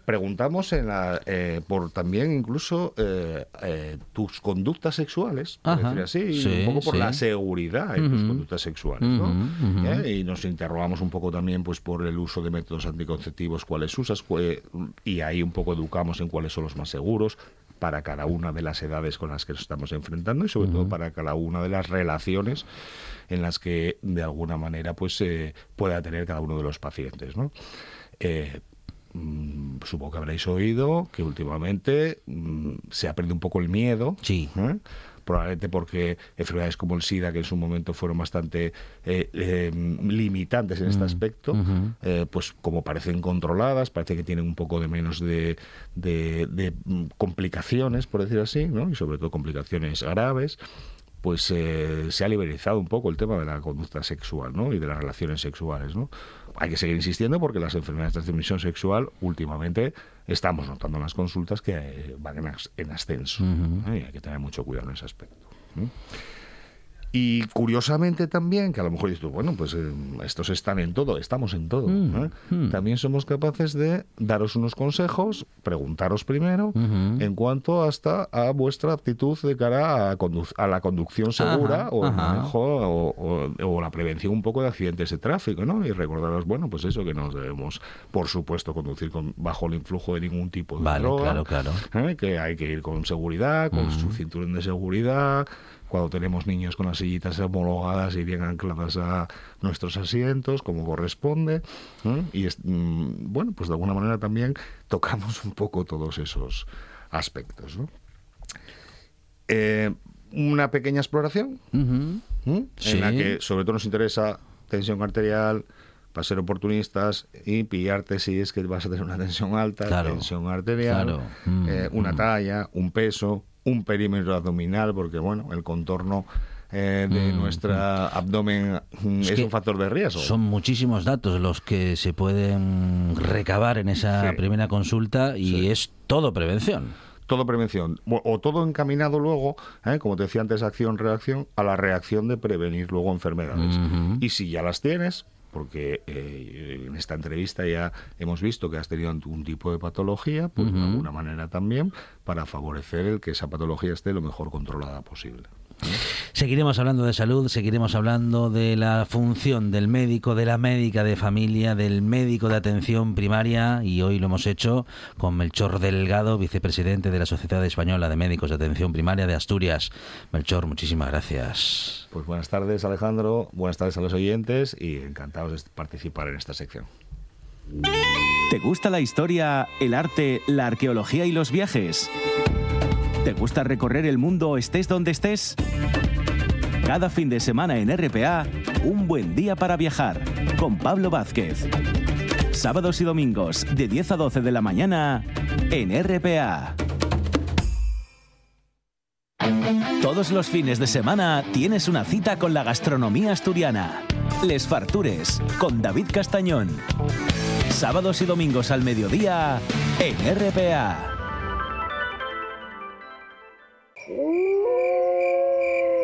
preguntamos en la, eh, por también incluso eh, eh, tus conductas sexuales, por Ajá, decir así, sí, un poco por sí. la seguridad en tus conductas sexuales, ¿no? Y nos interrogamos un poco también pues por el uso de métodos anticonceptivos, cuáles usas, y ahí un poco educamos en cuáles son los más seguros para cada una de las edades con las que nos estamos enfrentando y sobre todo para cada una de las relaciones en las que de alguna manera pues eh, pueda tener cada uno de los pacientes, ¿no? Eh, mm, supongo que habréis oído que últimamente mm, se ha perdido un poco el miedo. Sí. ¿eh? Probablemente porque enfermedades como el SIDA, que en su momento fueron bastante eh, eh, limitantes en este aspecto, ujú. eh, pues como parecen controladas, parece que tienen un poco de menos de, de- de, mm, complicaciones, por decir así, ¿no? y sobre todo complicaciones graves pues eh, se ha liberalizado un poco el tema de la conducta sexual ¿no? y de las relaciones sexuales. ¿no? Hay que seguir insistiendo porque las enfermedades de transmisión sexual últimamente estamos notando en las consultas que eh, van en, as- en ascenso. Ujú. ¿eh? y hay que tener mucho cuidado en ese aspecto. ¿eh? Y curiosamente también, que a lo mejor dices bueno, pues eh, estos están en todo, estamos en todo. Mm, ¿eh? mm. También somos capaces de daros unos consejos, preguntaros primero, en cuanto hasta a vuestra actitud de cara a, a la conducción segura Ajá, o ajá. manejo o, o- o la prevención un poco de accidentes de tráfico, ¿no? Y recordaros, bueno, pues eso, que no debemos, por supuesto, conducir con, bajo el influjo de ningún tipo de Vale, droga. claro, claro. ¿eh? que hay que ir con seguridad, con su cinturón de seguridad, cuando tenemos niños con las sillitas homologadas y bien ancladas a nuestros asientos, como corresponde. ¿eh? Y es- mm, bueno, pues de alguna manera también tocamos un poco todos esos aspectos. ¿no? Eh, una pequeña exploración en la que sobre todo nos interesa tensión arterial, para ser oportunistas y pillarte si es que vas a tener una tensión alta, Claro. tensión arterial, Claro. Mm, eh, una mm. talla, un peso, un perímetro abdominal, porque bueno, el contorno eh, de Mm, nuestro abdomen mm, Es es, que un factor de riesgo. Son muchísimos datos los que se pueden recabar en esa Sí. primera consulta y Sí. es todo prevención. todo prevención o, todo encaminado luego, ¿eh? como te decía antes, acción-reacción, a la reacción de prevenir luego enfermedades. Y si ya las tienes, porque eh, en esta entrevista ya hemos visto que has tenido un tipo de patología, pues de Ujú. alguna manera también para favorecer el que esa patología esté lo mejor controlada posible. Seguiremos hablando de salud, seguiremos hablando de la función del médico, de la médica de familia, del médico de atención primaria y hoy lo hemos hecho con Melchor Delgado, vicepresidente de la Sociedad Española de Médicos de Atención Primaria de Asturias. Melchor, muchísimas gracias. Pues buenas tardes Alejandro, buenas tardes a los oyentes y encantados de participar en esta sección. ¿Te gusta la historia, el arte, la arqueología y los viajes? ¿Te gusta recorrer el mundo estés donde estés? Cada fin de semana en RPA, un buen día para viajar con Pablo Vázquez. Sábados y domingos de 10 a 12 de la mañana en RPA. Todos los fines de semana tienes una cita con la gastronomía asturiana. Les Fartures con David Castañón. Sábados y domingos al mediodía en RPA.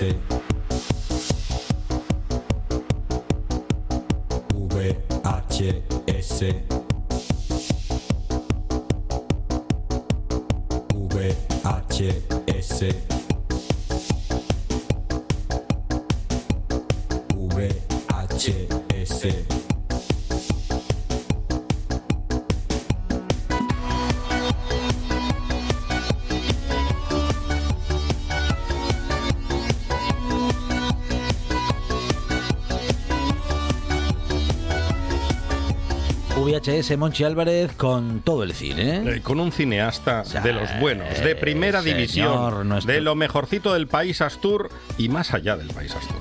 셋, V A T S V A T S V A T S VHS Monchi Álvarez con todo el cine. Eh, Con un cineasta de los buenos, de primera señor, división, nuestro- de lo mejorcito del país Astur y más allá del país Astur.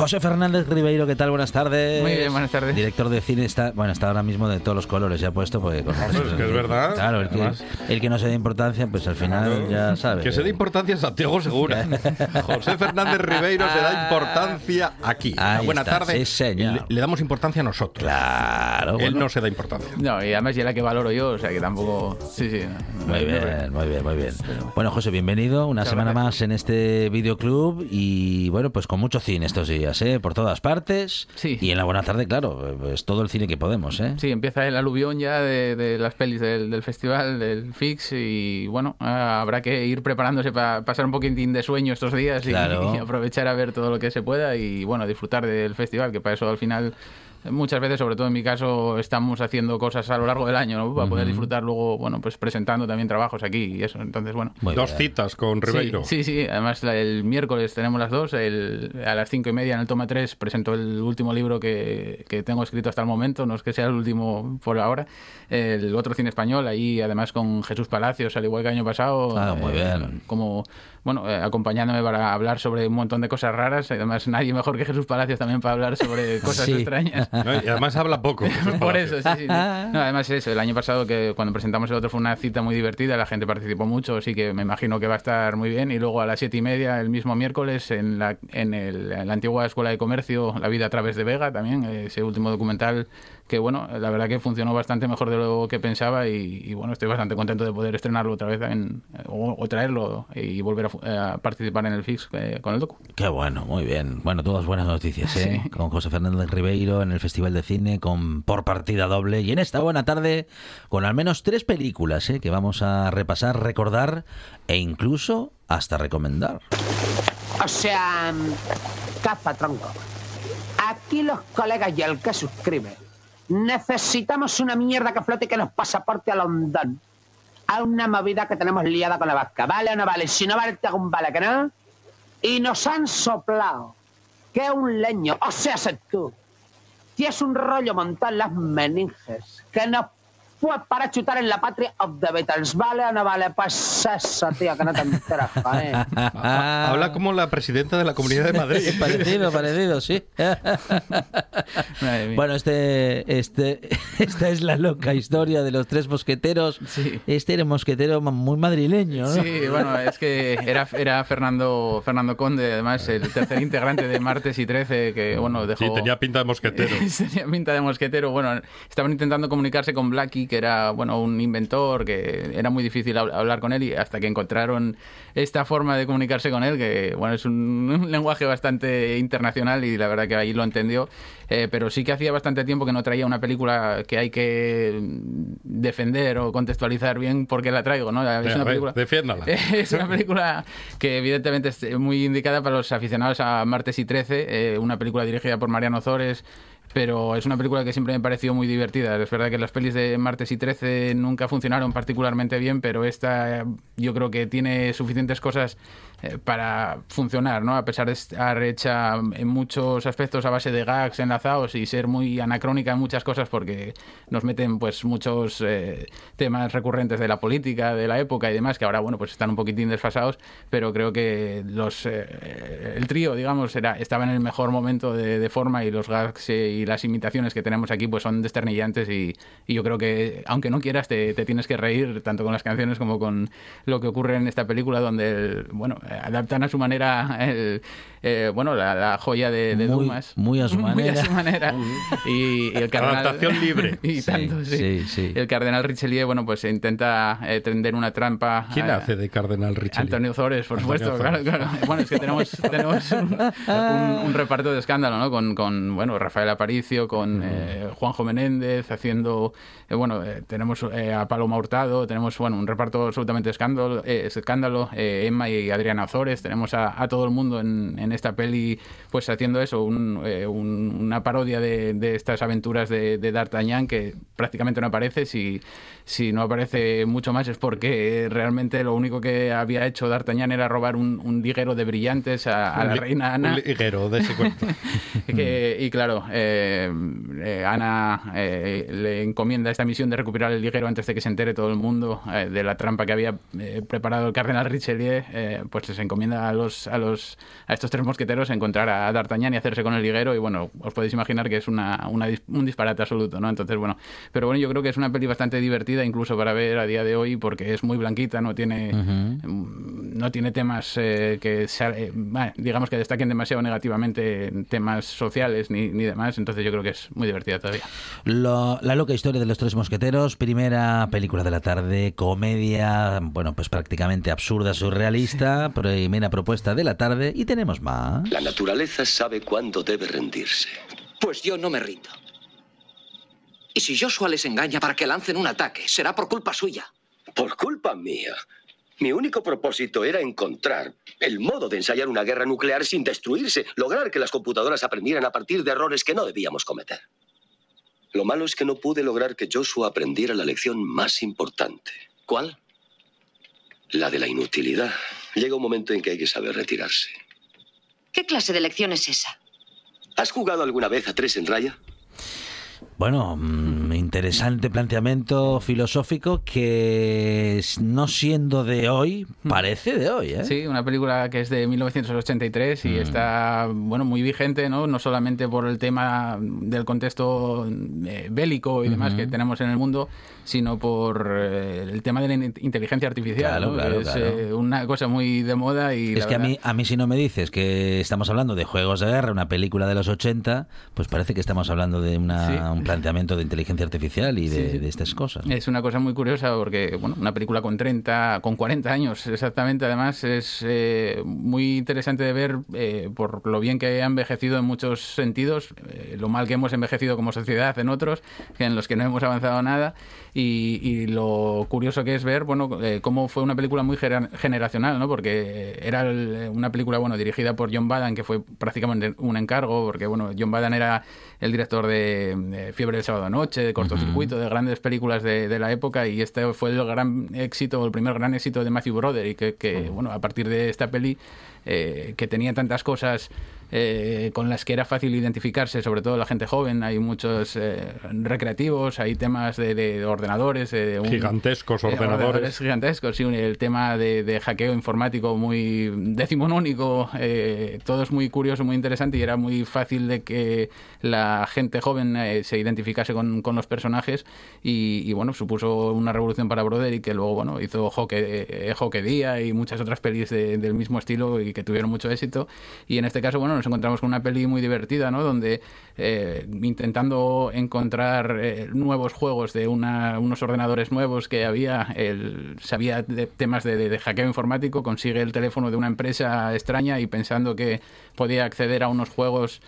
José Fernández Ribeiro, ¿qué tal? Buenas tardes. Muy bien, buenas tardes. Director de cine está, bueno, está ahora mismo de todos los colores, ya ha puesto porque con- Hombre, es que es verdad. Claro, el que, el que no se dé importancia, pues al final ya sabe. Que se dé importancia a Santiago Segura. José Fernández Ribeiro se da importancia aquí. Una Ahí buena está, tarde. sí, señor. Le, le damos importancia a nosotros. Claro, Él bueno. no se da importancia. No, y además ya la que valoro yo, o sea que tampoco. Sí, sí. no- Muy no- bien, muy bien, muy bien. Bueno, José, bienvenido una semana más en este videoclub y bueno, pues con mucho cine estos días, ¿eh? Por todas partes. Sí. Y en la buena tarde, claro, pues todo el cine que podemos, ¿eh? Sí, empieza el aluvión ya de, de las pelis del, del festival, del Fix, y bueno, ah, habrá que ir preparándose para pasar un poquitín de sueño estos días y, Claro. y aprovechar a ver todo lo que se pueda y bueno, disfrutar del festival, que para eso al final muchas veces, sobre todo en mi caso, estamos haciendo cosas a lo largo del año, ¿no? Para poder disfrutar luego, bueno, pues presentando también trabajos aquí y eso. Entonces, bueno. Dos citas con Ribeiro. Sí, sí, sí. Además, la- el miércoles tenemos las dos. El, a las cinco y media en el Toma 3 presento el último libro que, que tengo escrito hasta el momento. No es que sea el último por ahora. El otro cine español, ahí además con Jesús Palacios, al igual que el año pasado. Ah, muy eh, bien. Como, bueno, eh, acompañándome para hablar sobre un montón de cosas raras. Además, nadie mejor que Jesús Palacios también para hablar sobre cosas Sí. extrañas. No, y además habla poco. Por eso, sí, sí. No, además eso, el año pasado que cuando presentamos el otro fue una cita muy divertida, la gente participó mucho, así que me imagino que va a estar muy bien. Y luego a las siete y media, el mismo miércoles, en la, en, el- en la antigua Escuela de Comercio, La vida a través de Vega, también, ese último documental que, bueno, la verdad que funcionó bastante mejor de lo que pensaba y, y, bueno, estoy bastante contento de poder estrenarlo otra vez en- o, o traerlo y volver a, participar en el FIX eh, con el docu. Qué bueno, muy bien. Bueno, todas buenas noticias, ¿eh? Con José Fernández Ribeiro en el Festival de Cine, con Por Partida Doble. Y en esta buena tarde, con al menos tres películas, ¿eh? Que vamos a repasar, recordar e incluso hasta recomendar. O sea, caza tronco. Aquí los colegas y el que suscribe. Necesitamos una mierda que flote que nos pasaporte a London. A una movida que tenemos liada con la vasca. ¿Vale o no vale? Si no vale, te hago un vale, ¿que no? Y nos han soplado que un leño, o sea, tú, tienes un rollo montado en las meninges que nos puede para chutar en la patria of the Beatles. ¿Vale o no vale? Pues eso, tío, que no te enteras, joder. Habla como la presidenta de la Comunidad de Madrid. parecido, parecido, sí. bueno, este, este, esta es la loca historia de los tres mosqueteros. Este era un mosquetero muy madrileño, ¿no? Sí, bueno, es que era, era Fernando, Fernando Conde, además, el tercer integrante de Martes y 13, que, bueno, dejó... Sí, tenía pinta de mosquetero. Tenía pinta de mosquetero. Bueno, estaban intentando comunicarse con Blackie, que era, bueno, un inventor, que era muy difícil hab- hablar con él, y hasta que encontraron esta forma de comunicarse con él, que, bueno, es un, un lenguaje bastante internacional y la verdad que ahí lo entendió. Eh, pero sí que hacía bastante tiempo que no traía una película que hay que defender o contextualizar bien por qué la traigo, ¿no? Es una película... defiéndala. Es una película que evidentemente es muy indicada para los aficionados a Martes y 13, eh, una película dirigida por Mariano Zores, pero es una película que siempre me pareció muy divertida. Es verdad que las pelis de Martes y 13 nunca funcionaron particularmente bien, pero esta eh, yo creo que tiene suficientes cosas eh, para funcionar, ¿no? A pesar de estar hecha en muchos aspectos a base de gags enlazados y ser muy anacrónica en muchas cosas porque nos meten pues muchos eh, temas recurrentes de la política, de la época y demás, que ahora, bueno, pues están un poquitín desfasados, pero creo que los eh, el trío, digamos, era, estaba en el mejor momento de, de forma y los gags eh, y las imitaciones que tenemos aquí pues son desternillantes y, y yo creo que aunque no quieras te, te tienes que reír tanto con las canciones como con lo que ocurre en esta película donde el- bueno adaptan a su manera el, eh, bueno la, la joya de, de Muy- Dumas muy a su Muy manera. a su manera y, y el cardenal Adaptación libre. y Sí, tanto sí. sí, sí. el cardenal Richelieu bueno pues intenta eh, tender una trampa ¿Quién a- hace de Cardenal Richelieu? Antonio Zores, por Antonio supuesto, claro, Zores. claro. Bueno, es que tenemos, tenemos un, un- un reparto de escándalo, ¿no? Con, con, bueno, Rafael Aparicio, con eh, Juanjo Menéndez, haciendo, eh, bueno, eh, tenemos eh, a Paloma Hurtado, tenemos, bueno, un reparto absolutamente de escándalo, eh, escándalo eh, Emma y Adriana Ozores, tenemos a, a todo el mundo en, en esta peli, pues haciendo eso, un- eh, un- una parodia de, de estas aventuras de, de D'Artagnan que prácticamente no aparece, si, si no aparece mucho más es porque realmente lo único que había hecho D'Artagnan era robar un, un liguero de brillantes a, a la reina Ana. Un liguero de ese cuento. Que- y claro, eh, eh, Ana eh, le encomienda esta misión de recuperar el liguero antes de que se entere todo el mundo eh, de la trampa que había eh, preparado el cardenal Richelieu. pues se encomienda a los, a los a estos tres mosqueteros encontrar a D'Artagnan y hacerse con el liguero. Y bueno, os podéis imaginar que es una, una un disparate absoluto, ¿no? Entonces, bueno, pero bueno, yo creo que es una peli bastante divertida, incluso para ver a día de hoy, porque es muy blanquita, no tiene no tiene temas eh, que sea- eh, bueno, digamos que destaquen demasiado negativamente en temas sociales ni, ni demás, entonces yo creo que es muy divertida todavía. Lo- la loca historia de los tres mosqueteros, primera película de la tarde, comedia, bueno, pues prácticamente absurda, surrealista, primera propuesta de la tarde y tenemos más. La naturaleza sabe cuándo debe rendirse. Pues yo no me rindo. Y si Joshua les engaña para que lancen un ataque, será por culpa suya. Por culpa mía. Mi único propósito era encontrar el modo de ensayar una guerra nuclear sin destruirse, lograr que las computadoras aprendieran a partir de errores que no debíamos cometer. Lo malo es que no pude lograr que Joshua aprendiera la lección más importante. ¿Cuál? La de la inutilidad. Llega un momento en que hay que saber retirarse. ¿Qué clase de lección es esa? ¿Has jugado alguna vez a tres en raya? Bueno, mm, interesante planteamiento filosófico que no siendo de hoy, parece de hoy, ¿eh? Sí, una película que es de 1983 y Mm. está bueno muy vigente, ¿no? No solamente por el tema del contexto eh, bélico y demás que tenemos en el mundo, sino por eh, el tema de la in- inteligencia artificial. Claro, ¿no? claro, es claro. eh, una cosa muy de moda y Es la que a mí, a mí si no me dices que estamos hablando de juegos de guerra, una película de los 80, pues parece que estamos hablando de una- Sí. un planteamiento de inteligencia artificial y de, Sí, sí. de estas cosas. Es una cosa muy curiosa porque, bueno, una película con 30, con 40 años exactamente, además, es eh, muy interesante de ver eh, por lo bien que ha envejecido en muchos sentidos, eh, lo mal que hemos envejecido como sociedad en otros, en los que no hemos avanzado nada, y, y lo curioso que es ver, bueno, eh, cómo fue una película muy generacional, ¿no? Porque era el- una película, bueno, dirigida por John Badan, que fue prácticamente un encargo, porque, bueno, John Badan era el director de, eh, Fiebre del Sábado Noche, de Cortocircuito, de grandes películas de, de la época, y este fue el gran éxito, el primer gran éxito de Matthew Broderick, que, que, bueno, a partir de esta peli, eh, que tenía tantas cosas eh, con las que era fácil identificarse, sobre todo la gente joven, hay muchos eh, recreativos, hay temas de, de ordenadores, eh, un- Gigantescos ordenadores. gigantescos, sí, el tema de, de hackeo informático muy decimonónico, eh, todo es muy curioso, muy interesante y era muy fácil de que la gente joven se identificase con, con los personajes y, y, bueno, supuso una revolución para Broderick que luego, bueno, hizo Hockey, Hockey Día y muchas otras pelis de- del mismo estilo y que tuvieron mucho éxito y en este caso, bueno, nos encontramos con una peli muy divertida, ¿no? Donde eh, intentando encontrar eh, nuevos juegos de una- unos ordenadores nuevos que había, el, sabía de temas de- de hackeo informático, consigue el teléfono de una empresa extraña y pensando que podía acceder a unos juegos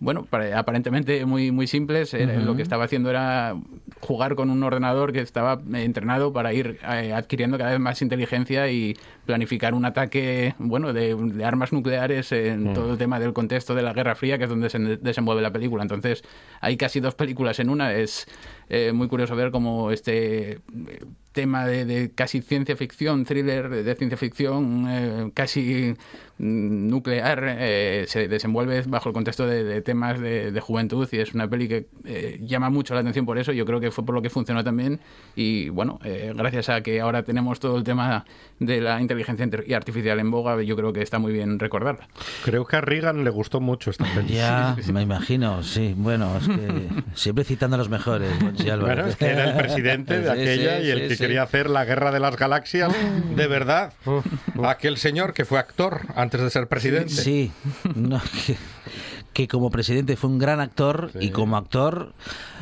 bueno, pare- aparentemente muy, muy simples. Ujú. Lo que estaba haciendo era jugar con un ordenador que estaba eh, entrenado para ir eh, adquiriendo cada vez más inteligencia y planificar un ataque, bueno, de, de armas nucleares en Mm. todo el tema del contexto de la Guerra Fría, que es donde se de- desenvuelve la película. Entonces, hay casi dos películas en una. Es eh, muy curioso ver cómo este eh, tema de, de casi ciencia ficción, thriller de ciencia ficción, eh, casi mm, nuclear, eh, se desenvuelve bajo el contexto de, de temas de, de juventud y es una peli que eh, llama mucho la atención por eso. Yo creo que fue por lo que funcionó también y bueno, eh, gracias a que ahora tenemos todo el tema de la inteligencia artificial en boga, yo creo que está muy bien recordarla. Creo que a Reagan le gustó mucho esta peli. Ya, me imagino, sí. Bueno, es que siempre citando a los mejores. Álvarez. Bueno, es que era el presidente de aquella sí, y el que quería hacer la guerra de las galaxias de verdad. Aquel señor que fue actor antes de ser presidente. Sí, no, que, que como presidente fue un gran actor y como actor...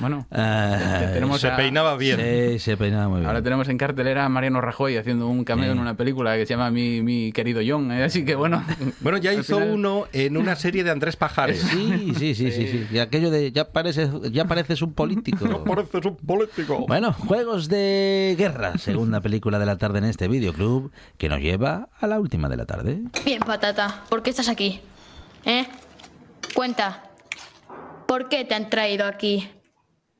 Bueno, eh, tenemos se a- peinaba bien. Sí, se peinaba muy bien. Ahora tenemos en cartelera a Mariano Rajoy haciendo un cameo Sí. en una película que se llama Mi, mi querido John, ¿eh? así que bueno. Bueno, ya hizo final- uno en una serie de Andrés Pajares. Sí, sí, sí, sí, sí. Y aquello de ya pareces, ya pareces un político. Pareces un político. Bueno, Juegos de Guerra, segunda película de la tarde en este videoclub, que nos lleva a la última de la tarde. Bien, patata, ¿por qué estás aquí? ¿Eh? Cuenta. ¿Por qué te han traído aquí?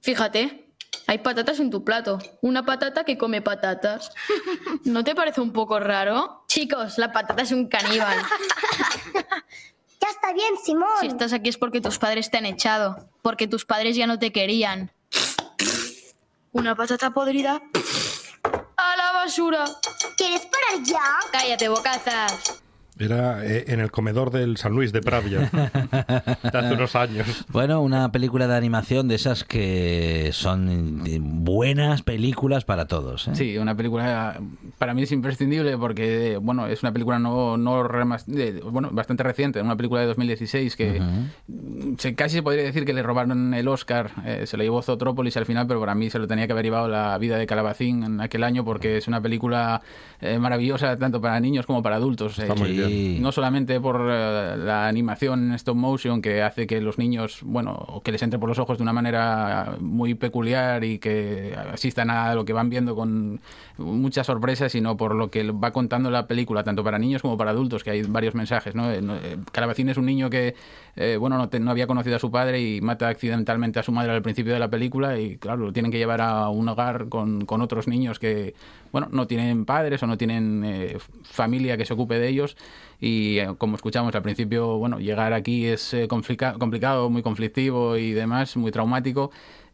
Fíjate, hay patatas en tu plato. Una patata que come patatas. ¿No te parece un poco raro? Chicos, la patata es un caníbal. Ya está bien, Simón. Si estás aquí es porque tus padres te han echado. Porque tus padres ya no te querían. Una patata podrida. ¡A la basura! ¿Quieres parar ya? Cállate, bocazas. Era eh, en el comedor del San Luis de Pravia. de hace unos años. Bueno, una película de animación de esas que son eh, buenas películas para todos. ¿eh? Sí, una película para mí es imprescindible porque, bueno, es una película no, no remas- de- bueno, bastante reciente, una película de 2016 que se, casi se podría decir que le robaron el Oscar, eh, se lo llevó Zootropolis al final, pero para mí se lo tenía que haber llevado la vida de Calabacín en aquel año porque es una película eh, maravillosa tanto para niños como para adultos. Está muy bien. Eh, no solamente por eh, la animación en stop motion que hace que los niños, bueno, que les entre por los ojos de una manera muy peculiar y que asistan a lo que van viendo con muchas sorpresas, sino por lo que va contando la película, tanto para niños como para adultos, que hay varios mensajes. ¿no? Eh, eh, Calabacín es un niño que eh, bueno, no, te- no había conocido a su padre y mata accidentalmente a su madre al principio de la película y claro, lo tienen que llevar a un hogar con, con otros niños que, bueno, no tienen padres o no tienen familia que se ocupe de ellos y eh, como escuchamos al principio, bueno, llegar aquí es eh, complica- complicado, muy conflictivo y demás, muy traumático.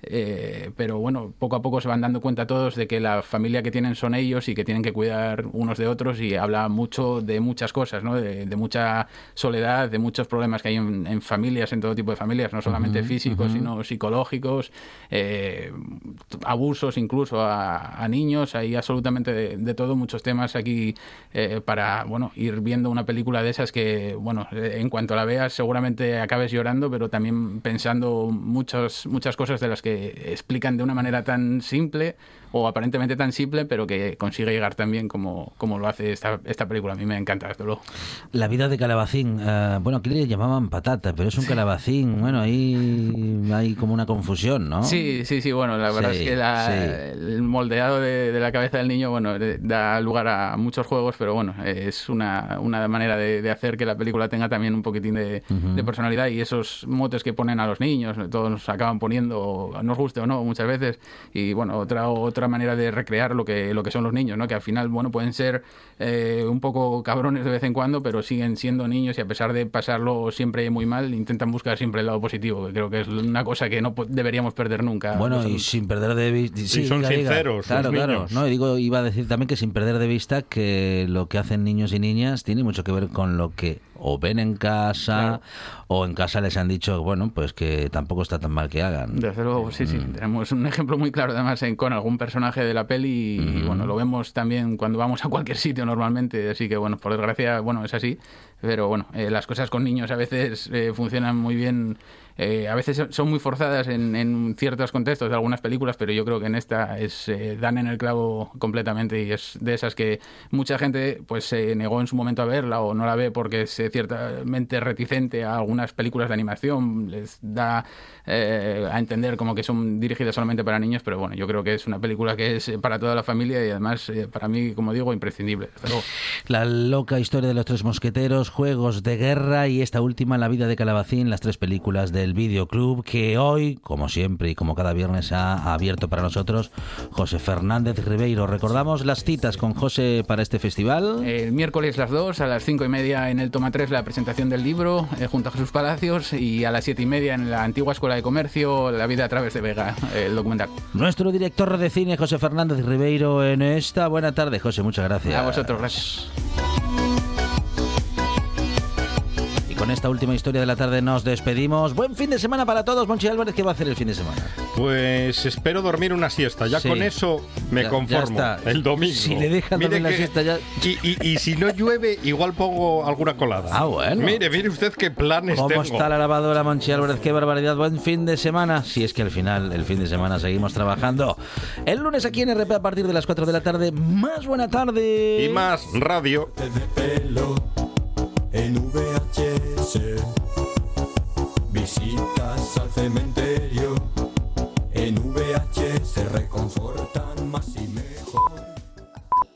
Eh, pero bueno, poco a poco se van dando cuenta todos de que la familia que tienen son ellos y que tienen que cuidar unos de otros y habla mucho de muchas cosas, ¿no? de, de mucha soledad, de muchos problemas que hay en, en familias, en todo tipo de familias, no solamente físicos, sino psicológicos, eh, abusos incluso a, a niños, hay absolutamente de, de todo, muchos temas aquí eh, para bueno ir viendo una película de esas que, bueno, eh, en cuanto la veas seguramente acabes llorando, pero también pensando muchas, muchas cosas de las que explican de una manera tan simple o aparentemente tan simple, pero que consigue llegar tan bien como, como lo hace esta, esta película. A mí me encanta, desde luego. La vida de calabacín. eh, bueno, aquí le llamaban patata, pero es un calabacín. Bueno, ahí hay como una confusión, ¿no? Sí, sí, sí, bueno, la verdad Sí, es que la- sí. el moldeado de, de la cabeza del niño, bueno, da lugar a muchos juegos, pero bueno, es una, una manera de, de hacer que la película tenga también un poquitín de, Ujú. de personalidad y esos motes que ponen a los niños, todos nos acaban poniendo, nos guste o no, muchas veces, y bueno, otra, otra manera de recrear lo que, lo que son los niños, ¿no? Que al final, bueno, pueden ser eh, un poco cabrones de vez en cuando, pero siguen siendo niños y a pesar de pasarlo siempre muy mal, intentan buscar siempre el lado positivo, que creo que es una cosa que no deberíamos perder nunca. Bueno, y sin perder de vista. Y son sinceros, Claro, los claro. No, y digo, iba a decir también que sin perder de vista que lo que hacen niños y niñas tiene mucho que ver con lo que o ven en casa o en casa les han dicho, bueno, pues que tampoco está tan mal que hagan. Desde luego, sí, sí. Tenemos un ejemplo muy claro además en, con algún personaje de la peli y bueno, lo vemos también cuando vamos a cualquier sitio normalmente, así que bueno, por desgracia, bueno, es así, pero bueno, eh, las cosas con niños a veces eh, funcionan muy bien, eh, a veces son muy forzadas en, en ciertos contextos de algunas películas, pero yo creo que en esta es eh, dan en el clavo completamente y es de esas que mucha gente pues se negó en su momento a verla o no la ve porque es ciertamente reticente a algunas películas de animación, les da eh, a entender como que son dirigidas solamente para niños, pero bueno, yo creo que es una película que es para toda la familia y además para mí, como digo, imprescindible. La loca historia de los tres mosqueteros, juegos de guerra y esta última, La vida de Calabacín, las tres películas del videoclub que hoy, como siempre y como cada viernes, ha abierto para nosotros José Fernández Ribeiro. Recordamos las citas con José para este festival. El miércoles las dos, a las cinco y media en el Toma 3 la presentación del libro eh, junto a Jesús Palacios y a las siete y media en la antigua Escuela de Comercio La vida a través de Vega, el documental. Nuestro director de cine, José Fernández Ribeiro, en esta buena tarde. José, muchas gracias. A vosotros, gracias. Con esta última historia de la tarde nos despedimos. Buen fin de semana para todos. Monchi Álvarez, ¿qué va a hacer el fin de semana? Pues espero dormir una siesta. Ya Sí. con eso me Ya- conformo. El domingo. Si le dejan dormir la que- siesta ya- Y, y- y si no llueve, igual pongo alguna colada. Ah, bueno. Mire, mire usted qué planes ¿Cómo tengo. está la lavadora, Monchi Álvarez? Qué barbaridad. Buen fin de semana. Si es que al final, el fin de semana, seguimos trabajando. El lunes aquí en RP a partir de las 4 de la tarde. Más buena tarde. Y más radio. pelo en VHS. Visitas al cementerio en VHS reconforta.